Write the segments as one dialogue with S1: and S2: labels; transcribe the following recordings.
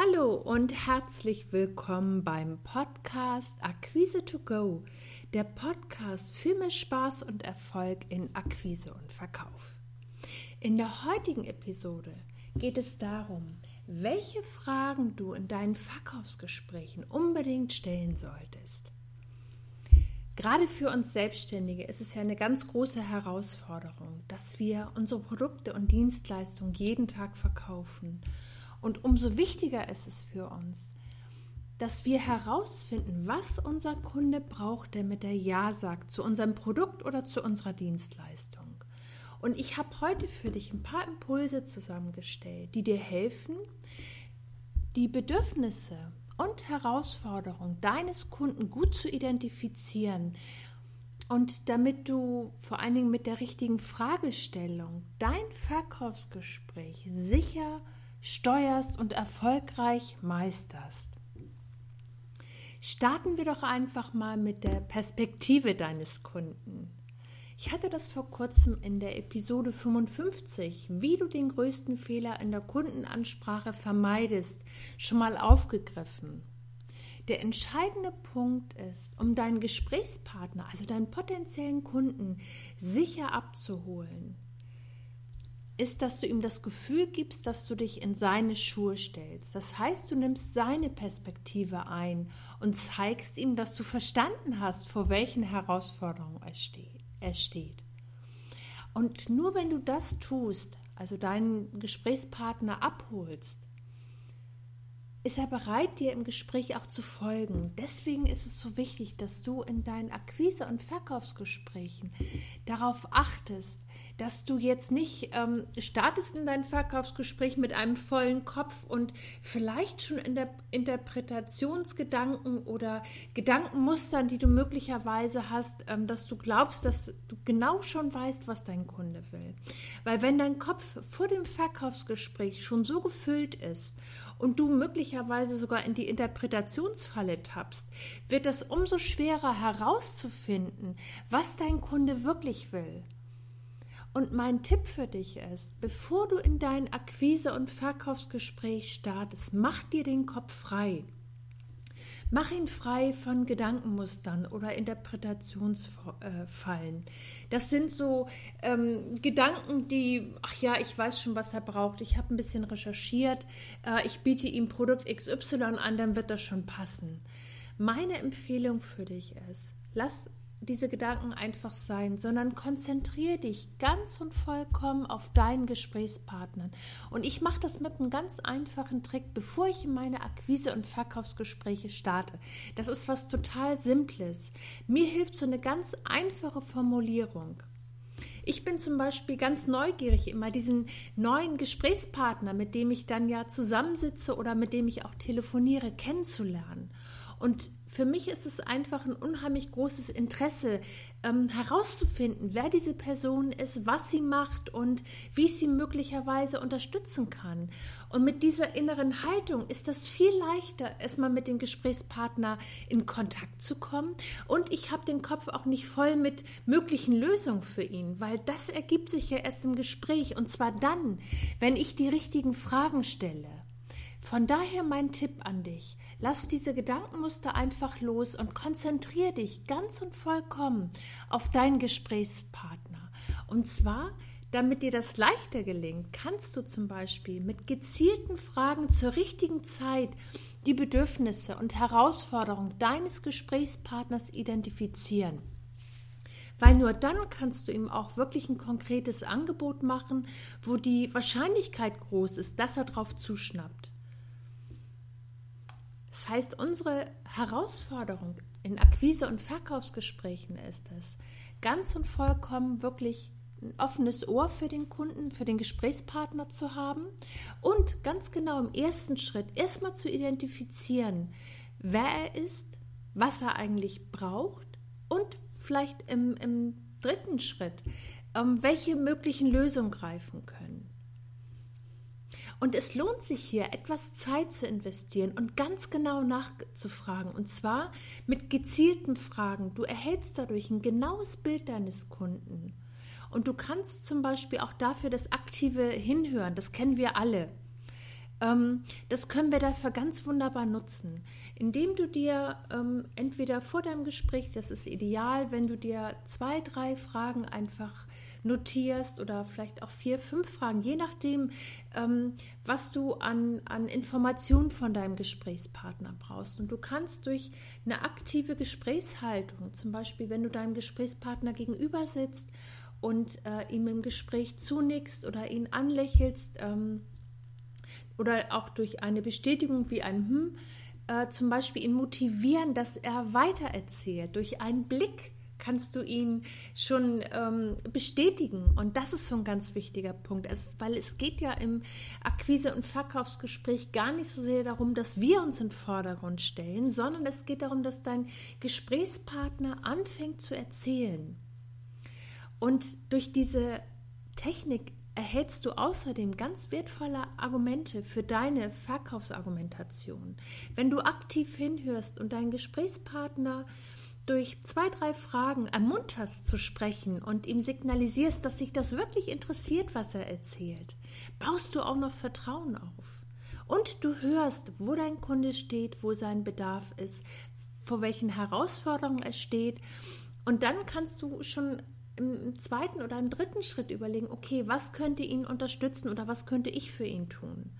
S1: Hallo und herzlich willkommen beim Podcast Akquise to Go, der Podcast für mehr Spaß und Erfolg in Akquise und Verkauf. In der heutigen Episode geht es darum, welche Fragen du in deinen Verkaufsgesprächen unbedingt stellen solltest. Gerade für uns Selbstständige ist es ja eine ganz große Herausforderung, dass wir unsere Produkte und Dienstleistungen jeden Tag verkaufen und umso wichtiger ist es für uns, dass wir herausfinden, was unser Kunde braucht, damit er Ja sagt zu unserem Produkt oder zu unserer Dienstleistung. Und ich habe heute für dich ein paar Impulse zusammengestellt, die dir helfen, die Bedürfnisse und Herausforderungen deines Kunden gut zu identifizieren und damit du vor allen Dingen mit der richtigen Fragestellung dein Verkaufsgespräch sicher steuerst und erfolgreich meisterst. Starten wir doch einfach mal mit der Perspektive deines Kunden. Ich hatte das vor kurzem in der Episode 55, wie du den größten Fehler in der Kundenansprache vermeidest, schon mal aufgegriffen. Der entscheidende Punkt ist, um deinen Gesprächspartner, also deinen potenziellen Kunden, sicher abzuholen, ist, dass du ihm das Gefühl gibst, dass du dich in seine Schuhe stellst. Das heißt, du nimmst seine Perspektive ein und zeigst ihm, dass du verstanden hast, vor welchen Herausforderungen er steht. Und nur wenn du das tust, also deinen Gesprächspartner abholst, ist er bereit, dir im Gespräch auch zu folgen. Deswegen ist es so wichtig, dass du in deinen Akquise- und Verkaufsgesprächen darauf achtest, dass du jetzt nicht ähm, startest in dein Verkaufsgespräch mit einem vollen Kopf und vielleicht schon in der Interpretationsgedanken oder Gedankenmustern, die du möglicherweise hast, ähm, dass du glaubst, dass du genau schon weißt, was dein Kunde will. Weil wenn dein Kopf vor dem Verkaufsgespräch schon so gefüllt ist und du möglicherweise sogar in die Interpretationsfalle tappst, wird es umso schwerer herauszufinden, was dein Kunde wirklich will. Und mein Tipp für dich ist, bevor du in dein Akquise- und Verkaufsgespräch startest, mach dir den Kopf frei. Mach ihn frei von Gedankenmustern oder Interpretationsfallen. Das sind so ähm, Gedanken, die, ach ja, ich weiß schon, was er braucht. Ich habe ein bisschen recherchiert. Äh, ich biete ihm Produkt XY an, dann wird das schon passen. Meine Empfehlung für dich ist, lass diese Gedanken einfach sein, sondern konzentriere dich ganz und vollkommen auf deinen Gesprächspartner. Und ich mache das mit einem ganz einfachen Trick, bevor ich in meine Akquise- und Verkaufsgespräche starte. Das ist was total Simples. Mir hilft so eine ganz einfache Formulierung. Ich bin zum Beispiel ganz neugierig, immer diesen neuen Gesprächspartner, mit dem ich dann ja zusammensitze oder mit dem ich auch telefoniere, kennenzulernen. Und für mich ist es einfach ein unheimlich großes Interesse, ähm, herauszufinden, wer diese Person ist, was sie macht und wie ich sie möglicherweise unterstützen kann. Und mit dieser inneren Haltung ist das viel leichter, erstmal mit dem Gesprächspartner in Kontakt zu kommen. Und ich habe den Kopf auch nicht voll mit möglichen Lösungen für ihn, weil das ergibt sich ja erst im Gespräch. Und zwar dann, wenn ich die richtigen Fragen stelle. Von daher mein Tipp an dich. Lass diese Gedankenmuster einfach los und konzentriere dich ganz und vollkommen auf deinen Gesprächspartner. Und zwar, damit dir das leichter gelingt, kannst du zum Beispiel mit gezielten Fragen zur richtigen Zeit die Bedürfnisse und Herausforderungen deines Gesprächspartners identifizieren. Weil nur dann kannst du ihm auch wirklich ein konkretes Angebot machen, wo die Wahrscheinlichkeit groß ist, dass er drauf zuschnappt. Das heißt, unsere Herausforderung in Akquise- und Verkaufsgesprächen ist es, ganz und vollkommen wirklich ein offenes Ohr für den Kunden, für den Gesprächspartner zu haben und ganz genau im ersten Schritt erstmal zu identifizieren, wer er ist, was er eigentlich braucht und vielleicht im, im dritten Schritt, ähm, welche möglichen Lösungen greifen können. Und es lohnt sich hier, etwas Zeit zu investieren und ganz genau nachzufragen. Und zwar mit gezielten Fragen. Du erhältst dadurch ein genaues Bild deines Kunden. Und du kannst zum Beispiel auch dafür das aktive Hinhören, das kennen wir alle. Ähm, das können wir dafür ganz wunderbar nutzen, indem du dir ähm, entweder vor deinem Gespräch, das ist ideal, wenn du dir zwei, drei Fragen einfach notierst oder vielleicht auch vier, fünf Fragen, je nachdem, ähm, was du an, an Informationen von deinem Gesprächspartner brauchst. Und du kannst durch eine aktive Gesprächshaltung, zum Beispiel wenn du deinem Gesprächspartner gegenüber sitzt und äh, ihm im Gespräch zunickst oder ihn anlächelst ähm, oder auch durch eine Bestätigung wie ein Hm, äh, zum Beispiel ihn motivieren, dass er weitererzählt, durch einen Blick kannst du ihn schon ähm, bestätigen. Und das ist so ein ganz wichtiger Punkt, es, weil es geht ja im Akquise- und Verkaufsgespräch gar nicht so sehr darum, dass wir uns in den Vordergrund stellen, sondern es geht darum, dass dein Gesprächspartner anfängt zu erzählen. Und durch diese Technik erhältst du außerdem ganz wertvolle Argumente für deine Verkaufsargumentation. Wenn du aktiv hinhörst und deinen Gesprächspartner durch zwei, drei Fragen ermunterst zu sprechen und ihm signalisierst, dass sich das wirklich interessiert, was er erzählt, baust du auch noch Vertrauen auf. Und du hörst, wo dein Kunde steht, wo sein Bedarf ist, vor welchen Herausforderungen er steht. Und dann kannst du schon im zweiten oder im dritten Schritt überlegen, okay, was könnte ihn unterstützen oder was könnte ich für ihn tun?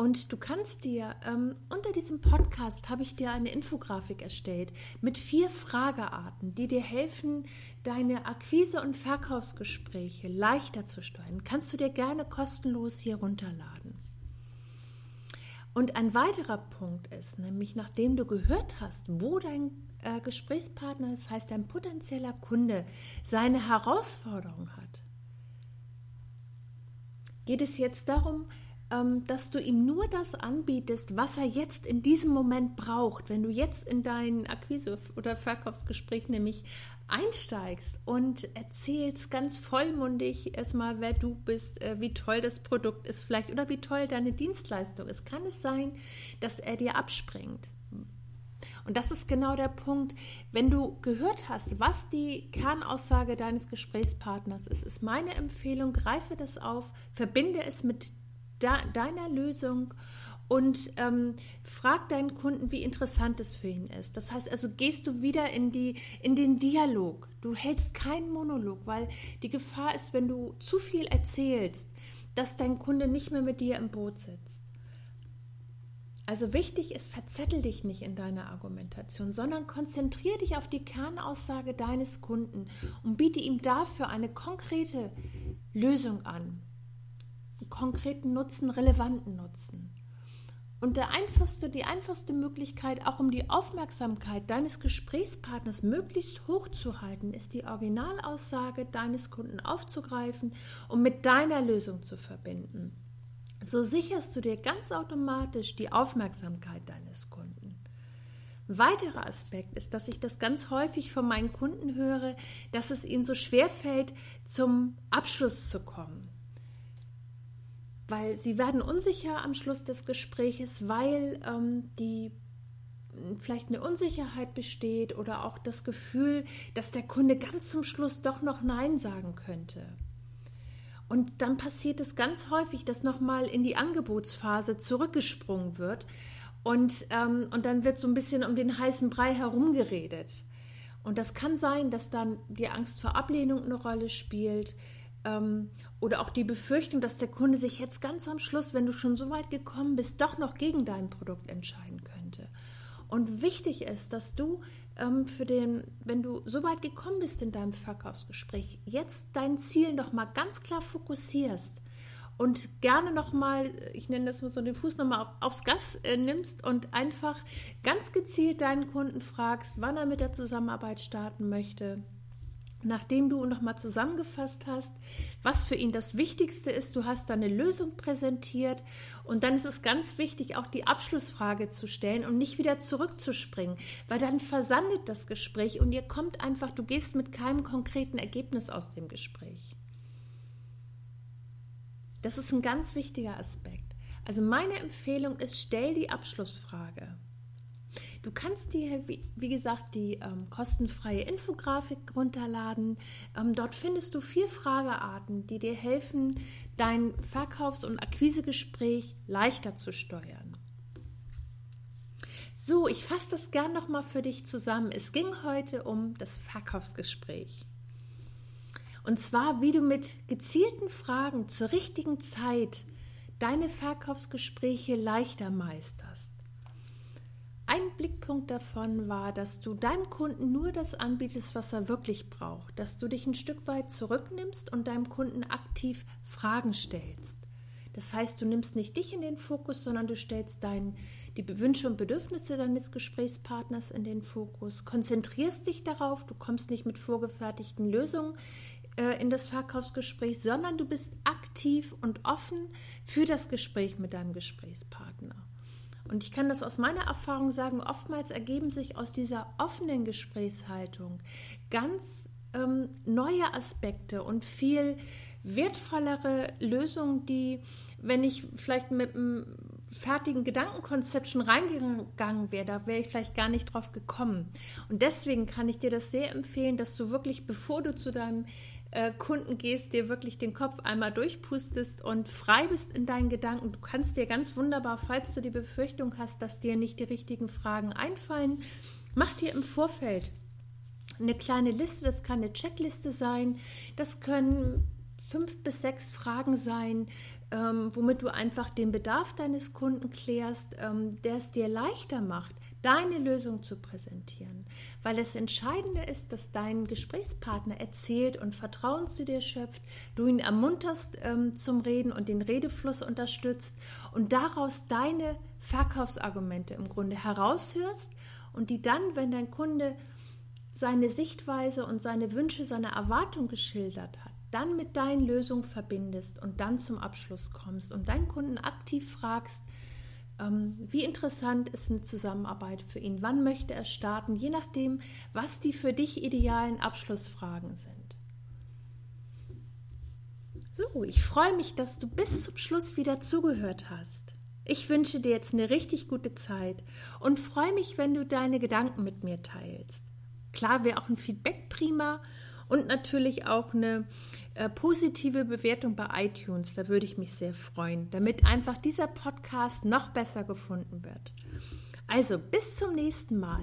S1: Und du kannst dir ähm, unter diesem Podcast habe ich dir eine Infografik erstellt mit vier Fragearten, die dir helfen, deine Akquise- und Verkaufsgespräche leichter zu steuern. Kannst du dir gerne kostenlos hier runterladen. Und ein weiterer Punkt ist, nämlich nachdem du gehört hast, wo dein äh, Gesprächspartner, das heißt dein potenzieller Kunde, seine Herausforderung hat, geht es jetzt darum, ähm, dass du ihm nur das anbietest, was er jetzt in diesem Moment braucht. Wenn du jetzt in dein Akquise- oder Verkaufsgespräch nämlich einsteigst und erzählst ganz vollmundig erstmal, wer du bist, äh, wie toll das Produkt ist vielleicht oder wie toll deine Dienstleistung ist, kann es sein, dass er dir abspringt. Und das ist genau der Punkt. Wenn du gehört hast, was die Kernaussage deines Gesprächspartners ist, ist meine Empfehlung, greife das auf, verbinde es mit deiner Lösung und ähm, frag deinen Kunden, wie interessant es für ihn ist. Das heißt also, gehst du wieder in, die, in den Dialog. Du hältst keinen Monolog, weil die Gefahr ist, wenn du zu viel erzählst, dass dein Kunde nicht mehr mit dir im Boot sitzt. Also wichtig ist, verzettel dich nicht in deiner Argumentation, sondern konzentriere dich auf die Kernaussage deines Kunden und biete ihm dafür eine konkrete Lösung an konkreten Nutzen, relevanten Nutzen. Und der einfachste, die einfachste Möglichkeit, auch um die Aufmerksamkeit deines Gesprächspartners möglichst hoch zu halten, ist die Originalaussage deines Kunden aufzugreifen und mit deiner Lösung zu verbinden. So sicherst du dir ganz automatisch die Aufmerksamkeit deines Kunden. Ein weiterer Aspekt ist, dass ich das ganz häufig von meinen Kunden höre, dass es ihnen so schwer fällt, zum Abschluss zu kommen weil sie werden unsicher am Schluss des Gespräches, weil ähm, die vielleicht eine Unsicherheit besteht oder auch das Gefühl, dass der Kunde ganz zum Schluss doch noch Nein sagen könnte. Und dann passiert es ganz häufig, dass nochmal in die Angebotsphase zurückgesprungen wird und, ähm, und dann wird so ein bisschen um den heißen Brei herumgeredet. Und das kann sein, dass dann die Angst vor Ablehnung eine Rolle spielt ähm, oder auch die Befürchtung, dass der Kunde sich jetzt ganz am Schluss, wenn du schon so weit gekommen bist, doch noch gegen dein Produkt entscheiden könnte. Und wichtig ist, dass du ähm, für den, wenn du so weit gekommen bist in deinem Verkaufsgespräch, jetzt dein Ziel noch mal ganz klar fokussierst und gerne noch mal, ich nenne das mal so den Fuß noch mal auf, aufs Gas äh, nimmst und einfach ganz gezielt deinen Kunden fragst, wann er mit der Zusammenarbeit starten möchte, Nachdem du nochmal zusammengefasst hast, was für ihn das Wichtigste ist, du hast deine Lösung präsentiert und dann ist es ganz wichtig, auch die Abschlussfrage zu stellen und nicht wieder zurückzuspringen, weil dann versandet das Gespräch und ihr kommt einfach, du gehst mit keinem konkreten Ergebnis aus dem Gespräch. Das ist ein ganz wichtiger Aspekt. Also meine Empfehlung ist, stell die Abschlussfrage. Du kannst dir, wie, gesagt, die ähm, kostenfreie Infografik runterladen. Ähm, dort findest du vier Fragearten, die dir helfen, dein Verkaufs- und Akquisegespräch leichter zu steuern. So, ich fasse das gern nochmal für dich zusammen. Es ging heute um das Verkaufsgespräch. Und zwar, wie du mit gezielten Fragen zur richtigen Zeit deine Verkaufsgespräche leichter meisterst. Ein Blickpunkt davon war, dass du deinem Kunden nur das anbietest, was er wirklich braucht, dass du dich ein Stück weit zurücknimmst und deinem Kunden aktiv Fragen stellst. Das heißt, du nimmst nicht dich in den Fokus, sondern du stellst dein, die Wünsche und Bedürfnisse deines Gesprächspartners in den Fokus, konzentrierst dich darauf, du kommst nicht mit vorgefertigten Lösungen äh, in das Verkaufsgespräch, sondern du bist aktiv und offen für das Gespräch mit deinem Gesprächspartner. Und ich kann das aus meiner Erfahrung sagen, oftmals ergeben sich aus dieser offenen Gesprächshaltung ganz ähm, neue Aspekte und viel wertvollere Lösungen, die, wenn ich vielleicht mit einem fertigen Gedankenkonzept schon reingegangen wäre, da wäre ich vielleicht gar nicht drauf gekommen. Und deswegen kann ich dir das sehr empfehlen, dass du wirklich, bevor du zu deinem äh, Kunden gehst, dir wirklich den Kopf einmal durchpustest und frei bist in deinen Gedanken. Du kannst dir ganz wunderbar, falls du die Befürchtung hast, dass dir nicht die richtigen Fragen einfallen, mach dir im Vorfeld eine kleine Liste, das kann eine Checkliste sein, das können fünf bis sechs Fragen sein, ähm, womit du einfach den Bedarf deines Kunden klärst, ähm, der es dir leichter macht, deine Lösung zu präsentieren. Weil das Entscheidende ist, dass dein Gesprächspartner erzählt und Vertrauen zu dir schöpft, du ihn ermunterst ähm, zum Reden und den Redefluss unterstützt und daraus deine Verkaufsargumente im Grunde heraushörst und die dann, wenn dein Kunde seine Sichtweise und seine Wünsche, seine Erwartung geschildert hat, dann mit deinen Lösungen verbindest und dann zum Abschluss kommst und deinen Kunden aktiv fragst, ähm, wie interessant ist eine Zusammenarbeit für ihn, wann möchte er starten, je nachdem, was die für dich idealen Abschlussfragen sind. So, ich freue mich, dass du bis zum Schluss wieder zugehört hast. Ich wünsche dir jetzt eine richtig gute Zeit und freue mich, wenn du deine Gedanken mit mir teilst. Klar wäre auch ein Feedback prima und natürlich auch eine äh, positive Bewertung bei iTunes. Da würde ich mich sehr freuen, damit einfach dieser Podcast noch besser gefunden wird. Also bis zum nächsten Mal.